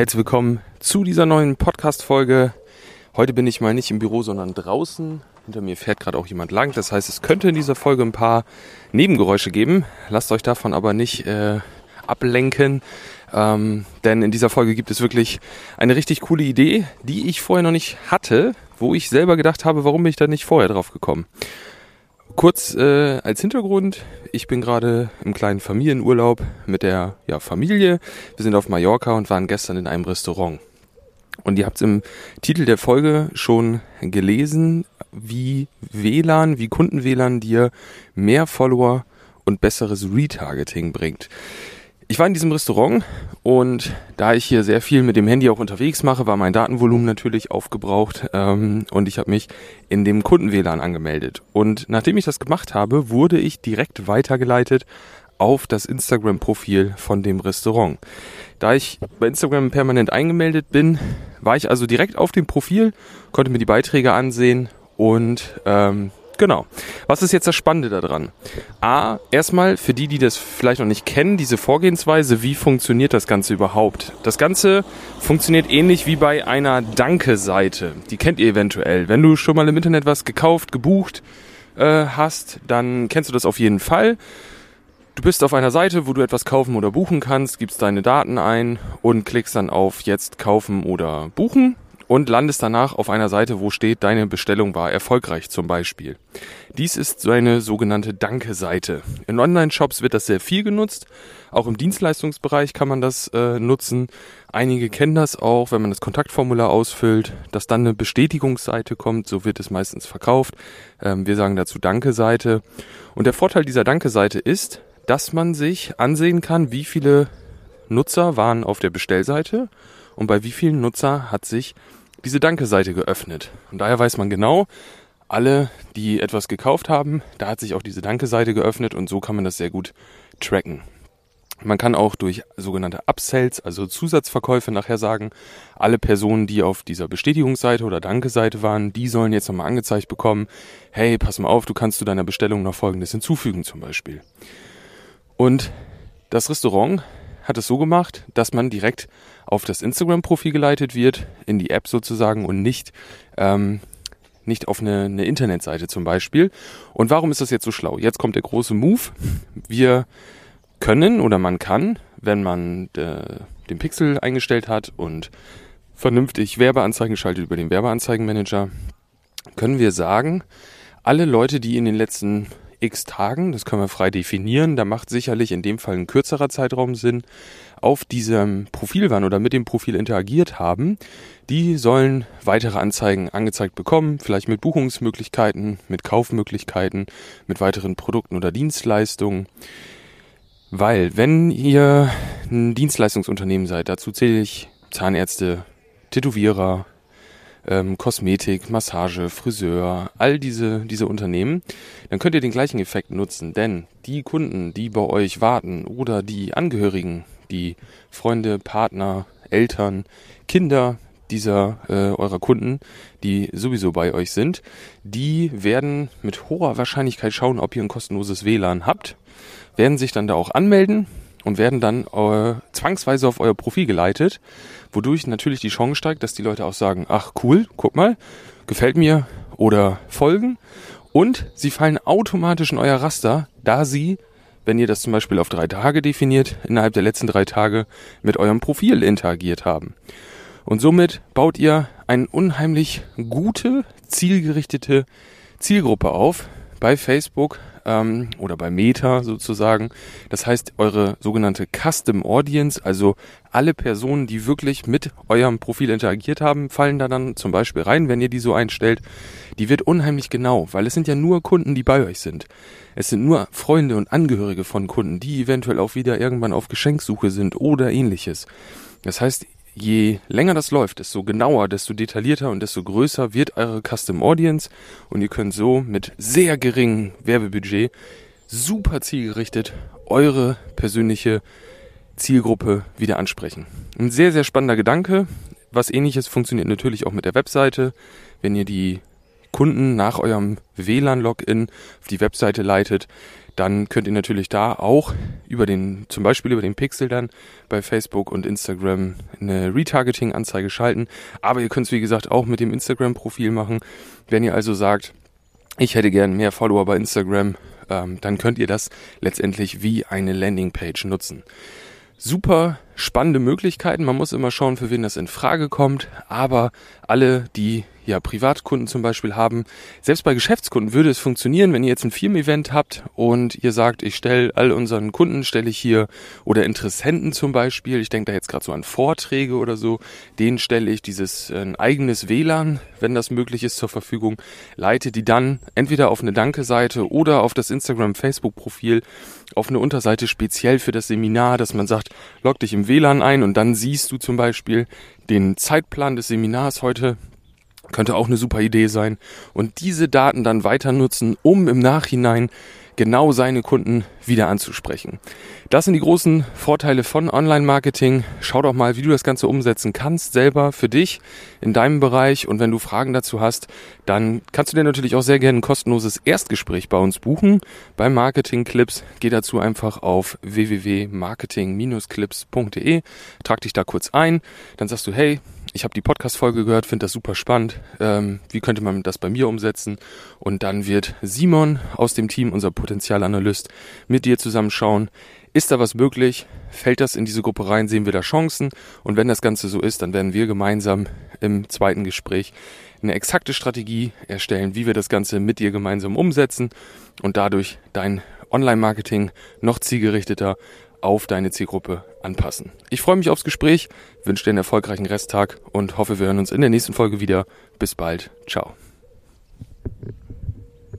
Herzlich willkommen zu dieser neuen Podcast-Folge. Heute bin ich mal nicht im Büro, sondern draußen. Hinter mir fährt gerade auch jemand lang. Das heißt, es könnte in dieser Folge ein paar Nebengeräusche geben. Lasst euch davon aber nicht äh, ablenken. Ähm, denn in dieser Folge gibt es wirklich eine richtig coole Idee, die ich vorher noch nicht hatte, wo ich selber gedacht habe, warum bin ich da nicht vorher drauf gekommen. Kurz äh, als Hintergrund, ich bin gerade im kleinen Familienurlaub mit der ja, Familie. Wir sind auf Mallorca und waren gestern in einem Restaurant. Und ihr habt es im Titel der Folge schon gelesen, wie WLAN, wie Kunden-WLAN dir mehr Follower und besseres Retargeting bringt. Ich war in diesem Restaurant und da ich hier sehr viel mit dem Handy auch unterwegs mache, war mein Datenvolumen natürlich aufgebraucht ähm, und ich habe mich in dem Kunden-WLAN angemeldet. Und nachdem ich das gemacht habe, wurde ich direkt weitergeleitet auf das Instagram-Profil von dem Restaurant. Da ich bei Instagram permanent eingemeldet bin, war ich also direkt auf dem Profil, konnte mir die Beiträge ansehen und ähm, Genau. Was ist jetzt das Spannende daran? A, erstmal für die, die das vielleicht noch nicht kennen, diese Vorgehensweise, wie funktioniert das Ganze überhaupt? Das Ganze funktioniert ähnlich wie bei einer Danke-Seite. Die kennt ihr eventuell. Wenn du schon mal im Internet was gekauft, gebucht äh, hast, dann kennst du das auf jeden Fall. Du bist auf einer Seite, wo du etwas kaufen oder buchen kannst, gibst deine Daten ein und klickst dann auf Jetzt kaufen oder buchen und landest danach auf einer Seite, wo steht, deine Bestellung war erfolgreich zum Beispiel. Dies ist so eine sogenannte Danke-Seite. In Online-Shops wird das sehr viel genutzt. Auch im Dienstleistungsbereich kann man das äh, nutzen. Einige kennen das auch, wenn man das Kontaktformular ausfüllt, dass dann eine Bestätigungsseite kommt. So wird es meistens verkauft. Ähm, wir sagen dazu Danke-Seite. Und der Vorteil dieser Danke-Seite ist, dass man sich ansehen kann, wie viele Nutzer waren auf der Bestellseite und bei wie vielen Nutzer hat sich diese Danke-Seite geöffnet. Und daher weiß man genau, alle, die etwas gekauft haben, da hat sich auch diese Danke-Seite geöffnet und so kann man das sehr gut tracken. Man kann auch durch sogenannte Upsells, also Zusatzverkäufe nachher sagen, alle Personen, die auf dieser Bestätigungsseite oder Danke-Seite waren, die sollen jetzt nochmal angezeigt bekommen, hey, pass mal auf, du kannst zu deiner Bestellung noch Folgendes hinzufügen zum Beispiel. Und das Restaurant hat es so gemacht, dass man direkt auf das Instagram-Profil geleitet wird, in die App sozusagen und nicht, ähm, nicht auf eine, eine Internetseite zum Beispiel. Und warum ist das jetzt so schlau? Jetzt kommt der große Move. Wir können oder man kann, wenn man äh, den Pixel eingestellt hat und vernünftig Werbeanzeigen schaltet über den Werbeanzeigenmanager, können wir sagen, alle Leute, die in den letzten x Tagen, das können wir frei definieren, da macht sicherlich in dem Fall ein kürzerer Zeitraum Sinn, auf diesem Profil waren oder mit dem Profil interagiert haben, die sollen weitere Anzeigen angezeigt bekommen, vielleicht mit Buchungsmöglichkeiten, mit Kaufmöglichkeiten, mit weiteren Produkten oder Dienstleistungen. Weil, wenn ihr ein Dienstleistungsunternehmen seid, dazu zähle ich Zahnärzte, Tätowierer, ähm, Kosmetik, Massage, Friseur, all diese, diese Unternehmen, dann könnt ihr den gleichen Effekt nutzen. Denn die Kunden, die bei euch warten oder die Angehörigen, die Freunde, Partner, Eltern, Kinder dieser äh, eurer Kunden, die sowieso bei euch sind, die werden mit hoher Wahrscheinlichkeit schauen, ob ihr ein kostenloses WLAN habt, werden sich dann da auch anmelden und werden dann äh, zwangsweise auf euer Profil geleitet, wodurch natürlich die Chance steigt, dass die Leute auch sagen, ach cool, guck mal, gefällt mir oder folgen und sie fallen automatisch in euer Raster, da sie, wenn ihr das zum Beispiel auf drei Tage definiert, innerhalb der letzten drei Tage mit eurem Profil interagiert haben. Und somit baut ihr eine unheimlich gute, zielgerichtete Zielgruppe auf bei Facebook, ähm, oder bei Meta sozusagen. Das heißt, eure sogenannte Custom Audience, also alle Personen, die wirklich mit eurem Profil interagiert haben, fallen da dann zum Beispiel rein, wenn ihr die so einstellt. Die wird unheimlich genau, weil es sind ja nur Kunden, die bei euch sind. Es sind nur Freunde und Angehörige von Kunden, die eventuell auch wieder irgendwann auf Geschenksuche sind oder ähnliches. Das heißt, je länger das läuft, desto genauer, desto detaillierter und desto größer wird eure Custom Audience und ihr könnt so mit sehr geringem Werbebudget super zielgerichtet eure persönliche Zielgruppe wieder ansprechen. Ein sehr, sehr spannender Gedanke. Was ähnliches funktioniert natürlich auch mit der Webseite. Wenn ihr die Kunden nach eurem WLAN-Login auf die Webseite leitet, dann könnt ihr natürlich da auch über den, zum Beispiel über den Pixel dann bei Facebook und Instagram eine Retargeting-Anzeige schalten. Aber ihr könnt es wie gesagt auch mit dem Instagram-Profil machen. Wenn ihr also sagt, ich hätte gern mehr Follower bei Instagram, ähm, dann könnt ihr das letztendlich wie eine Landingpage nutzen super spannende Möglichkeiten. Man muss immer schauen, für wen das in Frage kommt. Aber alle, die ja, Privatkunden zum Beispiel haben. Selbst bei Geschäftskunden würde es funktionieren, wenn ihr jetzt ein Firmen-Event habt und ihr sagt, ich stelle all unseren Kunden, stelle ich hier oder Interessenten zum Beispiel, ich denke da jetzt gerade so an Vorträge oder so, denen stelle ich dieses äh, ein eigenes WLAN, wenn das möglich ist, zur Verfügung, leite die dann entweder auf eine Danke-Seite oder auf das Instagram-Facebook-Profil auf eine Unterseite speziell für das Seminar, dass man sagt, log dich im WLAN ein und dann siehst du zum Beispiel den Zeitplan des Seminars heute könnte auch eine super Idee sein. Und diese Daten dann weiter nutzen, um im Nachhinein genau seine Kunden wieder anzusprechen. Das sind die großen Vorteile von Online-Marketing. Schau doch mal, wie du das Ganze umsetzen kannst, selber für dich in deinem Bereich. Und wenn du Fragen dazu hast, dann kannst du dir natürlich auch sehr gerne ein kostenloses Erstgespräch bei uns buchen. Bei Marketing Clips geh dazu einfach auf www.marketing-clips.de, trag dich da kurz ein, dann sagst du, hey, ich habe die Podcast-Folge gehört, finde das super spannend. Ähm, wie könnte man das bei mir umsetzen? Und dann wird Simon aus dem Team, unser Potenzialanalyst, mit dir zusammenschauen. Ist da was möglich? Fällt das in diese Gruppe rein? Sehen wir da Chancen? Und wenn das Ganze so ist, dann werden wir gemeinsam im zweiten Gespräch eine exakte Strategie erstellen, wie wir das Ganze mit dir gemeinsam umsetzen und dadurch dein Online-Marketing noch zielgerichteter auf deine Zielgruppe anpassen. Ich freue mich aufs Gespräch, wünsche dir einen erfolgreichen Resttag und hoffe, wir hören uns in der nächsten Folge wieder. Bis bald. Ciao.